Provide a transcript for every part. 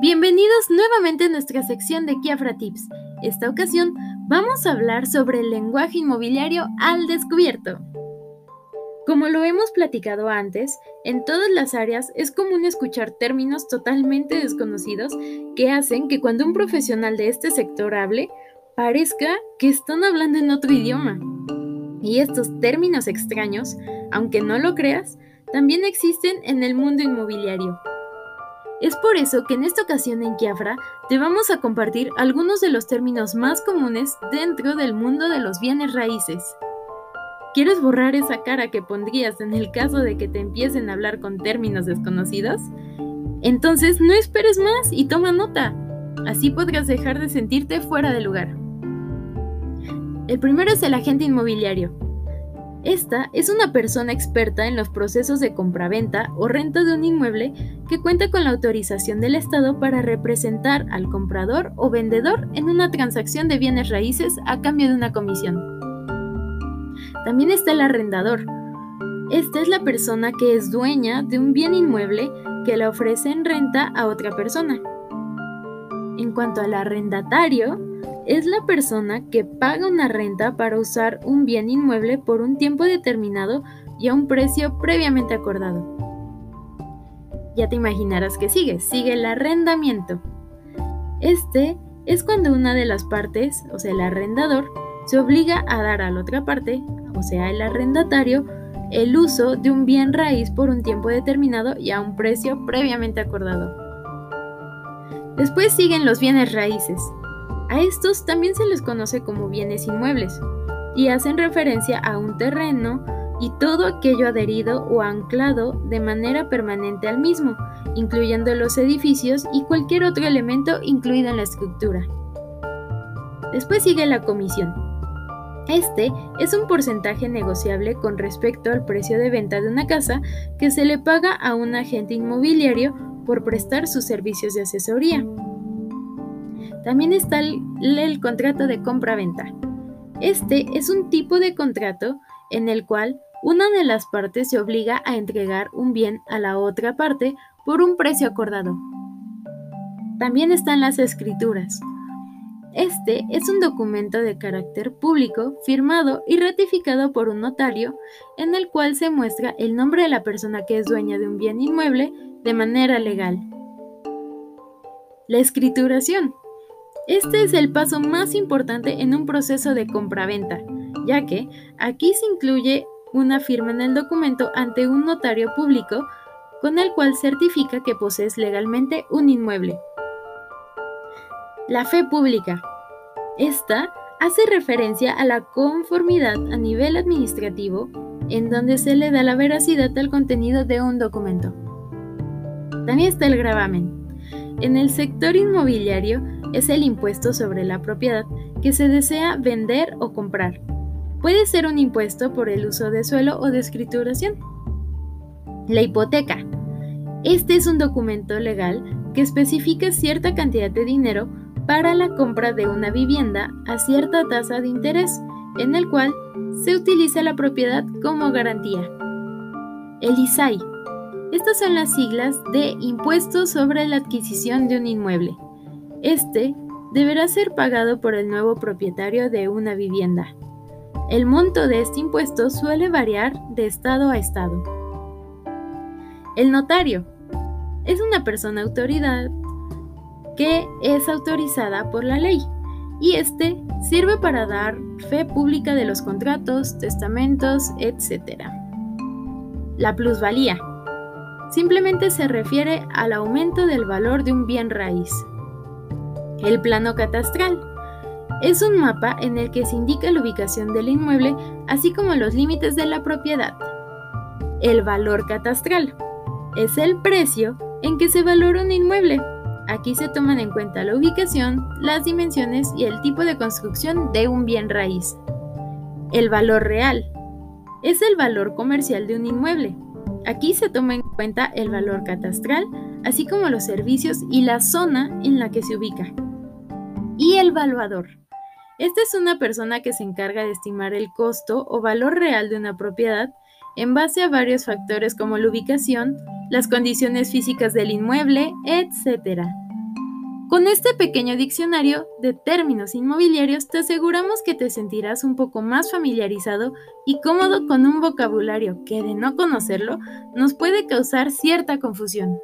Bienvenidos nuevamente a nuestra sección de Kiafra Tips. Esta ocasión vamos a hablar sobre el lenguaje inmobiliario al descubierto. Como lo hemos platicado antes, en todas las áreas es común escuchar términos totalmente desconocidos que hacen que cuando un profesional de este sector hable, parezca que están hablando en otro idioma. Y estos términos extraños, aunque no lo creas, también existen en el mundo inmobiliario. Es por eso que en esta ocasión en Kiafra te vamos a compartir algunos de los términos más comunes dentro del mundo de los bienes raíces. ¿Quieres borrar esa cara que pondrías en el caso de que te empiecen a hablar con términos desconocidos? Entonces no esperes más y toma nota. Así podrás dejar de sentirte fuera de lugar. El primero es el agente inmobiliario. Esta es una persona experta en los procesos de compraventa o renta de un inmueble que cuenta con la autorización del Estado para representar al comprador o vendedor en una transacción de bienes raíces a cambio de una comisión. También está el arrendador. Esta es la persona que es dueña de un bien inmueble que la ofrece en renta a otra persona. En cuanto al arrendatario, es la persona que paga una renta para usar un bien inmueble por un tiempo determinado y a un precio previamente acordado. Ya te imaginarás que sigue, sigue el arrendamiento. Este es cuando una de las partes, o sea el arrendador, se obliga a dar a la otra parte, o sea el arrendatario, el uso de un bien raíz por un tiempo determinado y a un precio previamente acordado. Después siguen los bienes raíces, a estos también se les conoce como bienes inmuebles y hacen referencia a un terreno y todo aquello adherido o anclado de manera permanente al mismo, incluyendo los edificios y cualquier otro elemento incluido en la estructura. Después sigue la comisión. Este es un porcentaje negociable con respecto al precio de venta de una casa que se le paga a un agente inmobiliario por prestar sus servicios de asesoría. También está el, contrato de compra-venta. Este es un tipo de contrato en el cual una de las partes se obliga a entregar un bien a la otra parte por un precio acordado. También están las escrituras. Este es un documento de carácter público firmado y ratificado por un notario en el cual se muestra el nombre de la persona que es dueña de un bien inmueble de manera legal. La escrituración este es el paso más importante en un proceso de compraventa, ya que aquí se incluye una firma en el documento ante un notario público con el cual certifica que posees legalmente un inmueble. La fe pública. Esta hace referencia a la conformidad a nivel administrativo en donde se le da la veracidad al contenido de un documento. También está el gravamen. En el sector inmobiliario es el impuesto sobre la propiedad que se desea vender o comprar. Puede ser un impuesto por el uso de suelo o de escrituración. La hipoteca. Este es un documento legal que especifica cierta cantidad de dinero para la compra de una vivienda a cierta tasa de interés, en el cual se utiliza la propiedad como garantía. El ISAI. Estas son las siglas de Impuesto sobre la adquisición de un inmueble. Este deberá ser pagado por el nuevo propietario de una vivienda. El monto de este impuesto suele variar de estado a estado. El notario es una persona autoridad que es autorizada por la ley y este sirve para dar fe pública de los contratos, testamentos, etc. La plusvalía simplemente se refiere al aumento del valor de un bien raíz. El plano catastral es un mapa en el que se indica la ubicación del inmueble, así como los límites de la propiedad. El valor catastral es el precio en que se valora un inmueble. Aquí se toman en cuenta la ubicación, las dimensiones y el tipo de construcción de un bien raíz. El valor real es el valor comercial de un inmueble. Aquí se toma en cuenta el valor catastral, así como los servicios y la zona en la que se ubica y el valuador. Esta es una persona que se encarga de estimar el costo o valor real de una propiedad en base a varios factores como la ubicación, las condiciones físicas del inmueble, etc. Con este pequeño diccionario de términos inmobiliarios te aseguramos que te sentirás un poco más familiarizado y cómodo con un vocabulario que de no conocerlo nos puede causar cierta confusión.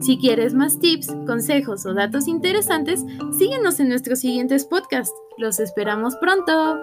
Si quieres más tips, consejos o datos interesantes, síguenos en nuestros siguientes podcasts. Los esperamos pronto.